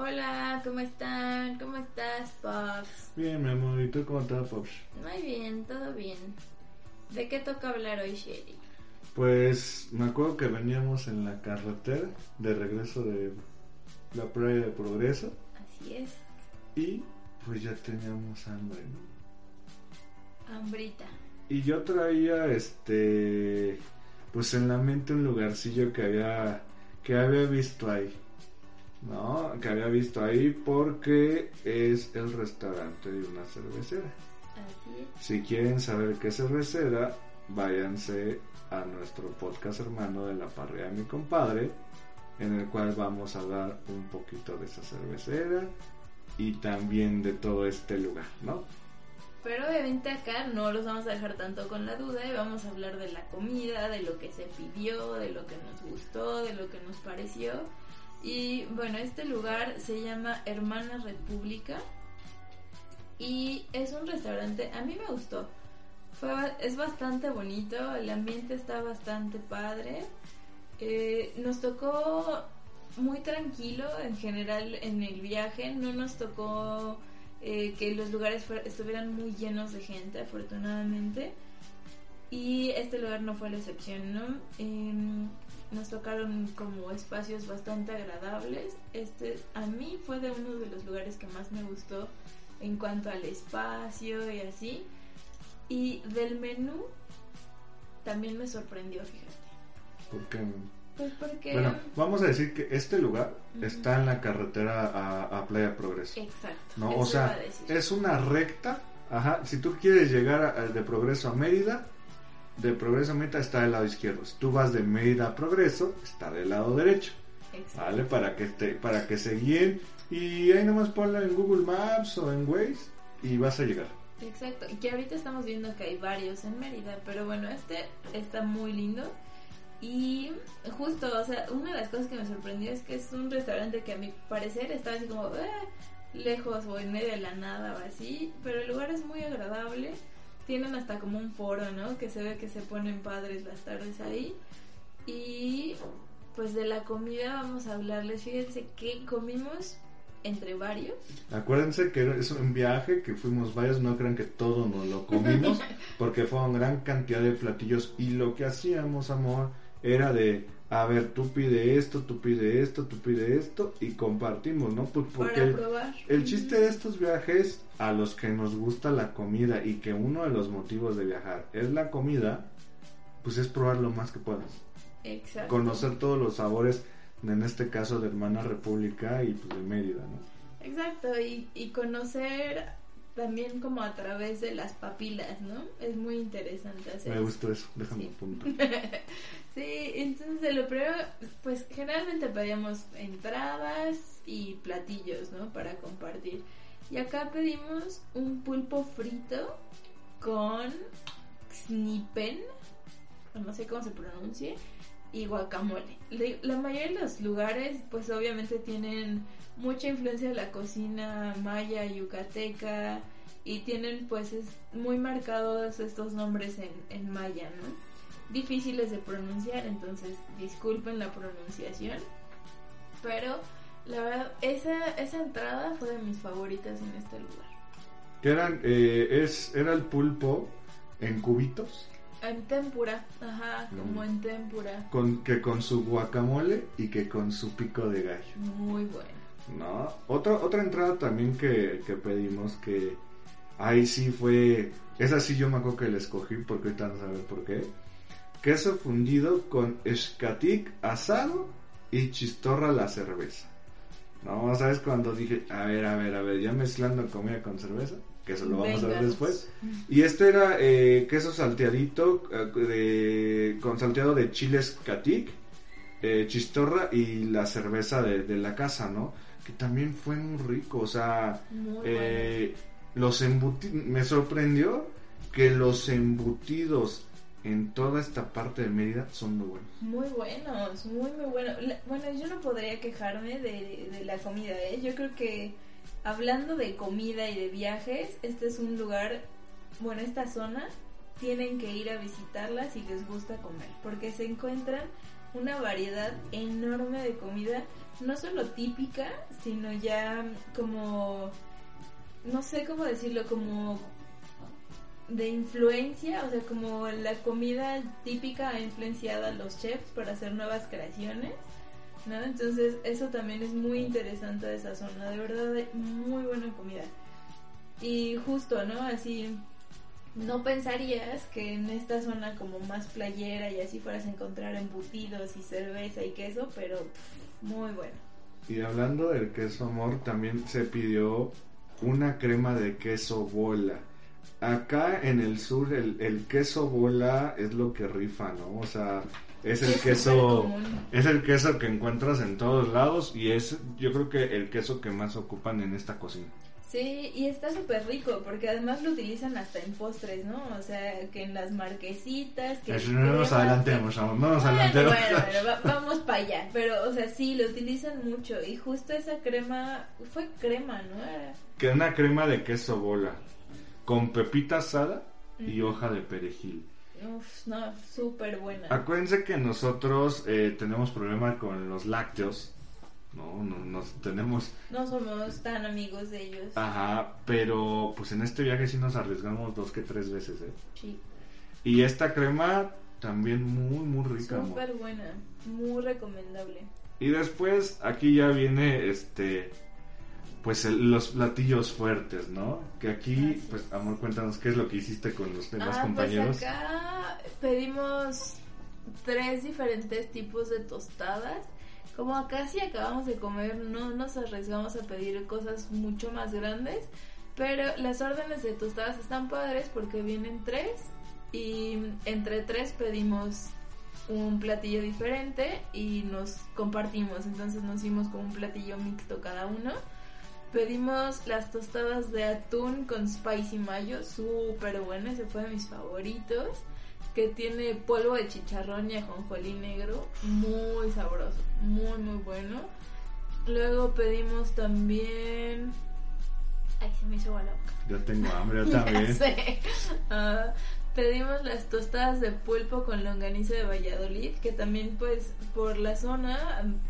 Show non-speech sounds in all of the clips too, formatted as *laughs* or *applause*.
Hola, ¿cómo están? ¿Cómo estás, Pops? Bien, mi amor, ¿y tú cómo estás, Pops? Muy bien, todo bien. ¿De qué toca hablar hoy, Sherry? Pues me acuerdo que veníamos en la carretera de regreso de la playa de Progreso Así es, y pues ya teníamos hambre, ¿no? hambrita. Y yo traía este pues en la mente un lugarcillo que había que había visto ahí. ¿No? Que había visto ahí porque es el restaurante de una cervecera. Así es. Si quieren saber qué cervecera, váyanse a nuestro podcast hermano de la parrilla de mi compadre, en el cual vamos a hablar un poquito de esa cervecera y también de todo este lugar, ¿no? Pero obviamente acá no los vamos a dejar tanto con la duda y vamos a hablar de la comida, de lo que se pidió, de lo que nos gustó, de lo que nos pareció. Y bueno, este lugar se llama Hermana República y es un restaurante, a mí me gustó. Fue, es bastante bonito, el ambiente está bastante padre. Eh, nos tocó muy tranquilo en general en el viaje, no nos tocó eh, que los lugares estuvieran muy llenos de gente, afortunadamente. Y este lugar no fue la excepción, ¿no? Em, nos tocaron como espacios bastante agradables. Este a mí fue de uno de los lugares que más me gustó en cuanto al espacio y así. Y del menú también me sorprendió, fíjate. Porque Pues porque... Bueno, vamos a decir que este lugar está en la carretera a, a Playa Progreso. Exacto. ¿no? eso O iba sea, a decir. es una recta. Ajá, si tú quieres llegar a- de Progreso a Mérida, de Progreso a Mérida está del lado izquierdo. Si tú vas de Mérida a Progreso, está del lado derecho. Exacto. ¿Vale? Para que, te, para que se guíen. Y ahí nomás ponlo en Google Maps o en Waze y vas a llegar. Exacto, y que ahorita estamos viendo que hay varios en Mérida, pero bueno, este está muy lindo. Y justo, o sea, una de las cosas que me sorprendió es que es un restaurante que a mi parecer estaba así como eh, lejos o en medio de la nada o así, pero el lugar es muy agradable. Tienen hasta como un foro, ¿no? Que se ve que se ponen padres las tardes ahí. Y pues de la comida vamos a hablarles. Fíjense que comimos entre varios. Acuérdense que es un viaje que fuimos varios, no crean que todo nos lo comimos, *laughs* porque fue una gran cantidad de platillos y lo que hacíamos, amor, era de, a ver, tú pide esto, tú pide esto, tú pide esto y compartimos, ¿no? Pues porque el, el chiste de estos viajes, a los que nos gusta la comida y que uno de los motivos de viajar es la comida, pues es probar lo más que puedas. Exacto. Conocer todos los sabores, en este caso de Hermana República y pues de Mérida, ¿no? Exacto, y, y conocer también como a través de las papilas, ¿no? Es muy interesante hacer Me gustó eso, déjame Sí. punto. *laughs* Sí, entonces lo primero, pues generalmente pedíamos entradas y platillos, ¿no? Para compartir. Y acá pedimos un pulpo frito con snipen, no sé cómo se pronuncie, y guacamole. Le- La mayoría de los lugares, pues obviamente tienen mucha influencia de la cocina maya, yucateca, y tienen pues es muy marcados estos nombres en, maya, ¿no? Difíciles de pronunciar, entonces disculpen la pronunciación, pero la verdad, esa, esa entrada fue de mis favoritas en este lugar. Que eran, eh, es, era el pulpo en cubitos, En tempura, ajá, como Mm. en tempura. con, que con su guacamole y que con su pico de gallo, Muy bueno. ¿no? Otra, otra entrada también que, que pedimos que ahí sí fue, esa sí yo me acuerdo que la escogí porque ahorita no saber por qué. Queso fundido con escatic asado y chistorra la cerveza. No, ¿sabes? Cuando dije, a ver, a ver, a ver, ya mezclando comida con cerveza, que eso lo vamos a ver después. Y este era eh, queso salteadito eh, de, con salteado de chiles catic, eh, chistorra y la cerveza de, de la casa, ¿no? que también fue muy rico. O sea, eh, los embutidos, me sorprendió que los embutidos en toda esta parte de Mérida son muy buenos. Muy buenos, muy, muy buenos. La- Bueno, yo no podría quejarme de, de la comida, ¿eh? Yo creo que hablando de comida y de viajes, este es un lugar, bueno, esta zona, tienen que ir a visitarla si les gusta comer, porque se encuentran una variedad enorme de comida, no solo típica, sino ya como, no sé cómo decirlo, como de influencia, o sea, como la comida típica ha influenciado a los chefs para hacer nuevas creaciones, ¿no? Entonces, eso también es muy interesante de esa zona, de verdad, hay muy buena comida. Y justo, ¿no? Así, no pensarías que en esta zona como más playera y así fueras a encontrar embutidos y cerveza y queso, pero muy bueno. Y hablando del queso amor, también se pidió una crema de queso bola. Acá en el sur el, el queso bola es lo que rifa, ¿no? O sea, es el Es queso es el queso que encuentras en todos lados y es yo creo que el queso que más ocupan en esta cocina. Sí, y está súper rico, porque además lo utilizan hasta en postres, ¿no? O sea, que en las marquesitas, que... Eso no nos adelantemos, amor, no nos adelantemos. bueno, bueno, va- vamos para allá. Pero, o sea, sí, lo utilizan mucho. Y justo esa crema, fue crema, ¿no? Era- Que una crema de queso bola con pepita asada y hoja de perejil. Uf, no, súper buena. Acuérdense que nosotros eh, tenemos problema con los lácteos. No, no nos tenemos. No somos tan amigos de ellos. Ajá, pero pues en este viaje sí nos arriesgamos dos que tres veces, ¿eh? Sí, Y esta crema también muy, muy rica, súper buena. Muy recomendable. Y después aquí ya viene este. Pues el- los platillos fuertes, ¿no? Que aquí, Así pues, es. amor, cuéntanos qué es lo que hiciste con los demás ah, compañeros. pues acá pedimos tres diferentes tipos de tostadas. Como acá sí acabamos de comer, no nos arriesgamos a pedir cosas mucho más grandes. Pero las órdenes de tostadas están padres porque vienen tres y entre tres pedimos un platillo diferente y nos compartimos. Entonces nos hicimos como un platillo mixto cada uno. Pedimos las tostadas de atún con spicy mayo, súper bueno, ese fue de mis favoritos. Que tiene polvo de chicharrón y ajonjolí negro, muy sabroso, muy muy bueno. Luego pedimos también. Ay, se me hizo agua la boca. Yo tengo hambre, *laughs* yo Ya también. sé. Ah, pedimos las tostadas de pulpo con longaniza de Valladolid, que también pues por la zona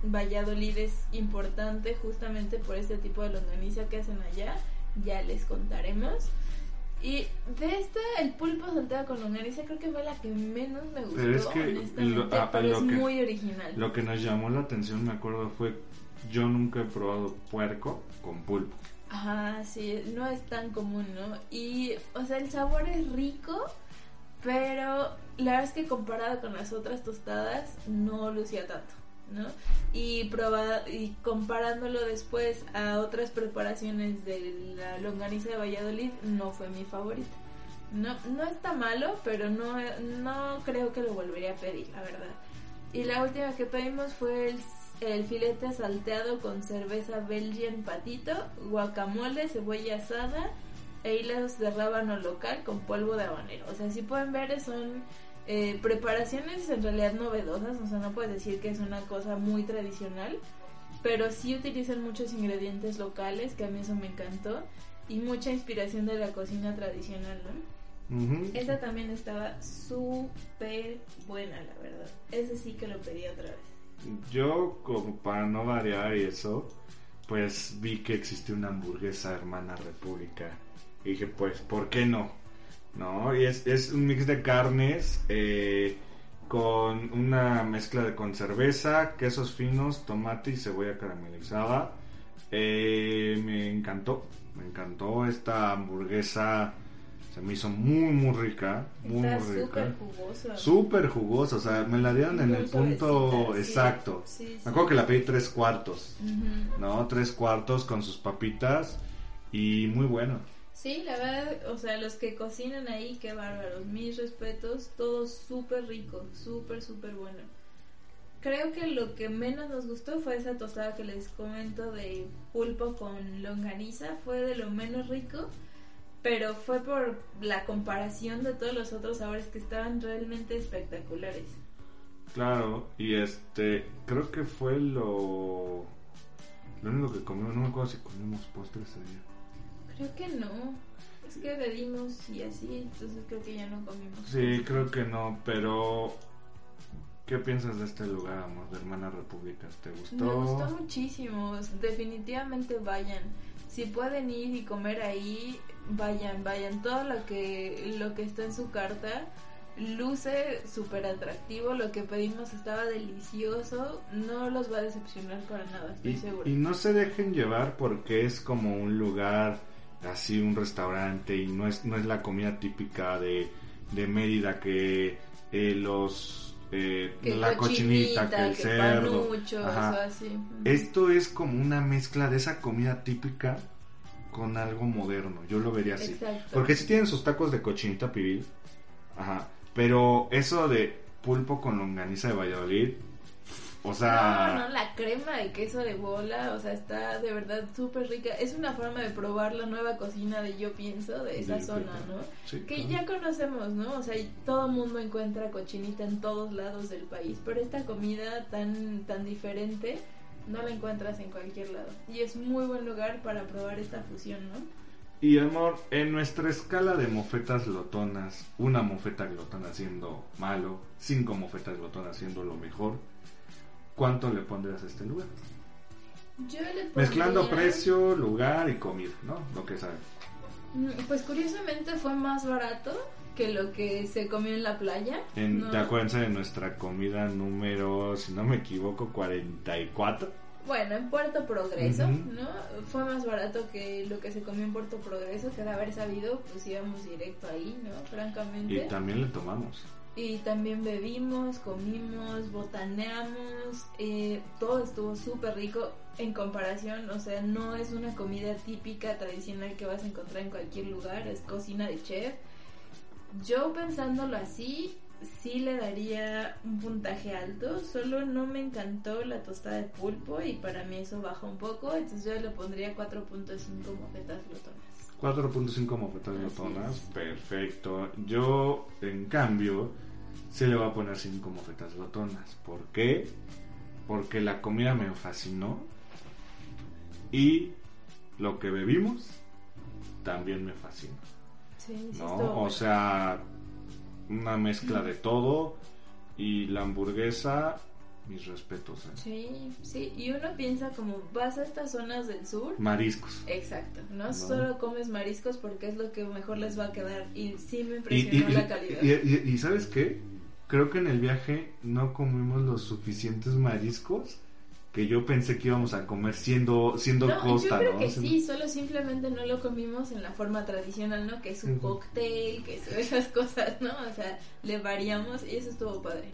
Valladolid es importante justamente por este tipo de longaniza que hacen allá, ya les contaremos. Y de esta, el pulpo salteado con longaniza creo que fue la que menos me gustó, Pero es que honestamente, lo- ah, pero lo es que- muy original. Lo que nos llamó la atención, me acuerdo, fue yo nunca he probado puerco con pulpo. Ajá, sí, no es tan común, ¿no? Y, o sea, el sabor es rico, pero la verdad es que comparado con las otras tostadas, no lucía tanto, ¿no? Y, proba y comparándolo después a otras preparaciones de la longaniza de Valladolid, no fue mi favorita. No, no está malo, pero no, no creo que lo volvería a pedir, la verdad. Y la última que pedimos fue el, el filete salteado con cerveza Belgian patito, guacamole, cebolla asada e hilos de rábano local con polvo de habanero. O sea, si pueden ver, son eh, preparaciones en realidad novedosas. O sea, no puedes decir que es una cosa muy tradicional, pero sí utilizan muchos ingredientes locales, que a mí eso me encantó, y mucha inspiración de la cocina tradicional, ¿no? Ujú. Esa también estaba súper buena, la verdad. Ese sí que lo pedí otra vez. Yo, como para no variar y eso, pues vi que existía una hamburguesa hermana república. Y dije, pues, ¿por qué no? ¿No? Y es, es un mix de carnes eh, con una mezcla de con cerveza, quesos finos, tomate y cebolla caramelizada. Eh, me encantó, me encantó esta hamburguesa. Se me hizo muy, muy rica. Muy, Está muy rica. súper jugosa. Súper jugosa, o sea, me la dieron en el punto exacto. Sí, sí. Me acuerdo que la pedí tres cuartos. ¿no? Tres cuartos con sus papitas y muy bueno. Sí, la verdad, o sea, los que cocinan ahí, qué bárbaros. Mis respetos, todo súper rico, súper, súper bueno. Creo que lo que menos nos gustó fue esa tostada que les comento de pulpo con longaniza, fue de lo menos rico, pero fue por la comparación de todos los otros sabores que estaban realmente espectaculares. Claro, y este, creo que fue lo, lo único que comimos, no me acuerdo si comimos postres día. Creo que no. Es que bebimos y así, entonces creo que ya no comimos. Sí, creo que no, pero ¿qué piensas de este lugar, amor, de Hermanas Repúblicas? ¿Te gustó? Me gustó muchísimo, definitivamente vayan. Si pueden ir y comer ahí, vayan, vayan. Todo lo que, lo que está en su carta luce súper atractivo, lo que pedimos estaba delicioso, no los va a decepcionar para nada, estoy Y, segura. y no se dejen llevar porque es como un lugar así, un restaurante y no es, no es la comida típica de, de Mérida que eh, los... eh, Que la cochinita, que el cerdo. Ajá. así. Esto es como una mezcla de esa comida típica con algo moderno. Yo lo vería así. Exacto. Porque sí tienen sus tacos de cochinita pibil. Ajá. Pero eso de pulpo con longaniza de Valladolid. O sea. No, no, la crema de queso de bola, o sea, está de verdad súper rica. Es una forma de probar la nueva cocina de Yo Pienso, de esa zona. ¿no? Sí, Que claro. ya conocemos, ¿no? O sea, todo mundo encuentra cochinita en todos lados del país, pero esta comida tan, tan diferente no la encuentras en cualquier lado. Y es muy buen lugar para probar esta fusión, ¿no? Y amor, en nuestra escala de mofetas glotonas, una mofeta glotona siendo malo, cinco mofetas glotonas siendo lo mejor, ¿cuánto le pondrías a este lugar? Yo le pondría... Mezclando precio, lugar y comida, ¿no? Lo que saben. Mm, Pues curiosamente fue más barato que lo que se comió en la playa. En, No- ¿Te acuerdas de nuestra comida número, si no me equivoco, 44? Bueno, en Puerto Progreso, Ujú. ¿no? Fue más barato que lo que se comió en Puerto Progreso, que de haber sabido, pues íbamos directo ahí, ¿no? Francamente. Y también le tomamos. Y también bebimos, comimos, botaneamos, eh, todo estuvo súper rico en comparación, o sea, no es una comida típica, tradicional que vas a encontrar en cualquier lugar, es cocina de chef. Yo pensándolo así, sí le daría un puntaje alto, solo no me encantó la tostada de pulpo y para mí eso baja un poco, entonces yo le pondría 4.5 mofetas glotonas. 4.5 mofetas glotonas, perfecto. Yo, en cambio, sí le voy a poner 5 mofetas glotonas. ¿Por qué? Porque la comida me fascinó y lo que bebimos también me fascinó. Sí, sí ¿no? O sea, una mezcla de todo y la hamburguesa, mis respetos. ¿eh? Sí, sí, y uno piensa como vas a estas zonas del sur. Mariscos. Exacto, ¿no? No. Solo comes mariscos porque es lo que mejor les va a quedar y sí me Y, impresionó y- la calidad. y- y- y ¿sabes qué? Creo que en el viaje no comimos los suficientes mariscos que yo pensé que íbamos a comer siendo siendo no, costa, yo creo ¿no? que sí, solo simplemente no lo comimos en la forma tradicional, ¿no? Que es un Ujú. cóctel, que son esas *laughs* cosas, ¿no? O sea, le variamos y eso estuvo padre.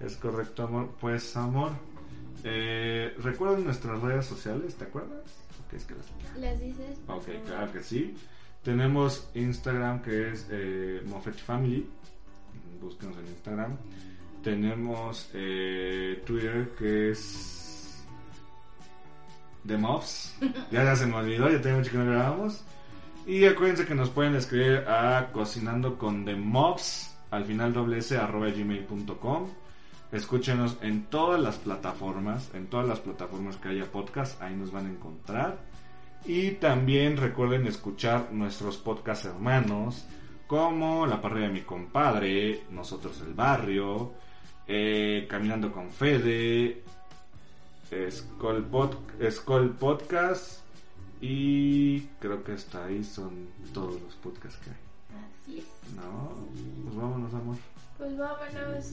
Es correcto, amor. Pues, amor, eh, ¿recuerdan nuestras redes sociales? ¿Te acuerdas? Ok, es que las ¿Las dices? Ok, claro que sí. Tenemos Instagram que es eh, Family. Búsquenos en Instagram. Tenemos eh, Twitter que es The Mobs. *laughs* ya, ya se me olvidó, ya tengo mucho que no grabamos. Y acuérdense que nos pueden escribir a cocinando con The Mobs al final doble s arroba gmail.com. Escúchenos en todas las plataformas, en todas las plataformas que haya podcast, ahí nos van a encontrar. Y también recuerden escuchar nuestros podcast hermanos, como La Parrilla de mi compadre, Nosotros el Barrio, eh, Caminando con Fede, Skull, Pod- Skull Podcast, y creo que hasta ahí son todos los podcasts que hay. Así es. No, pues vámonos, amor. Pues vámonos.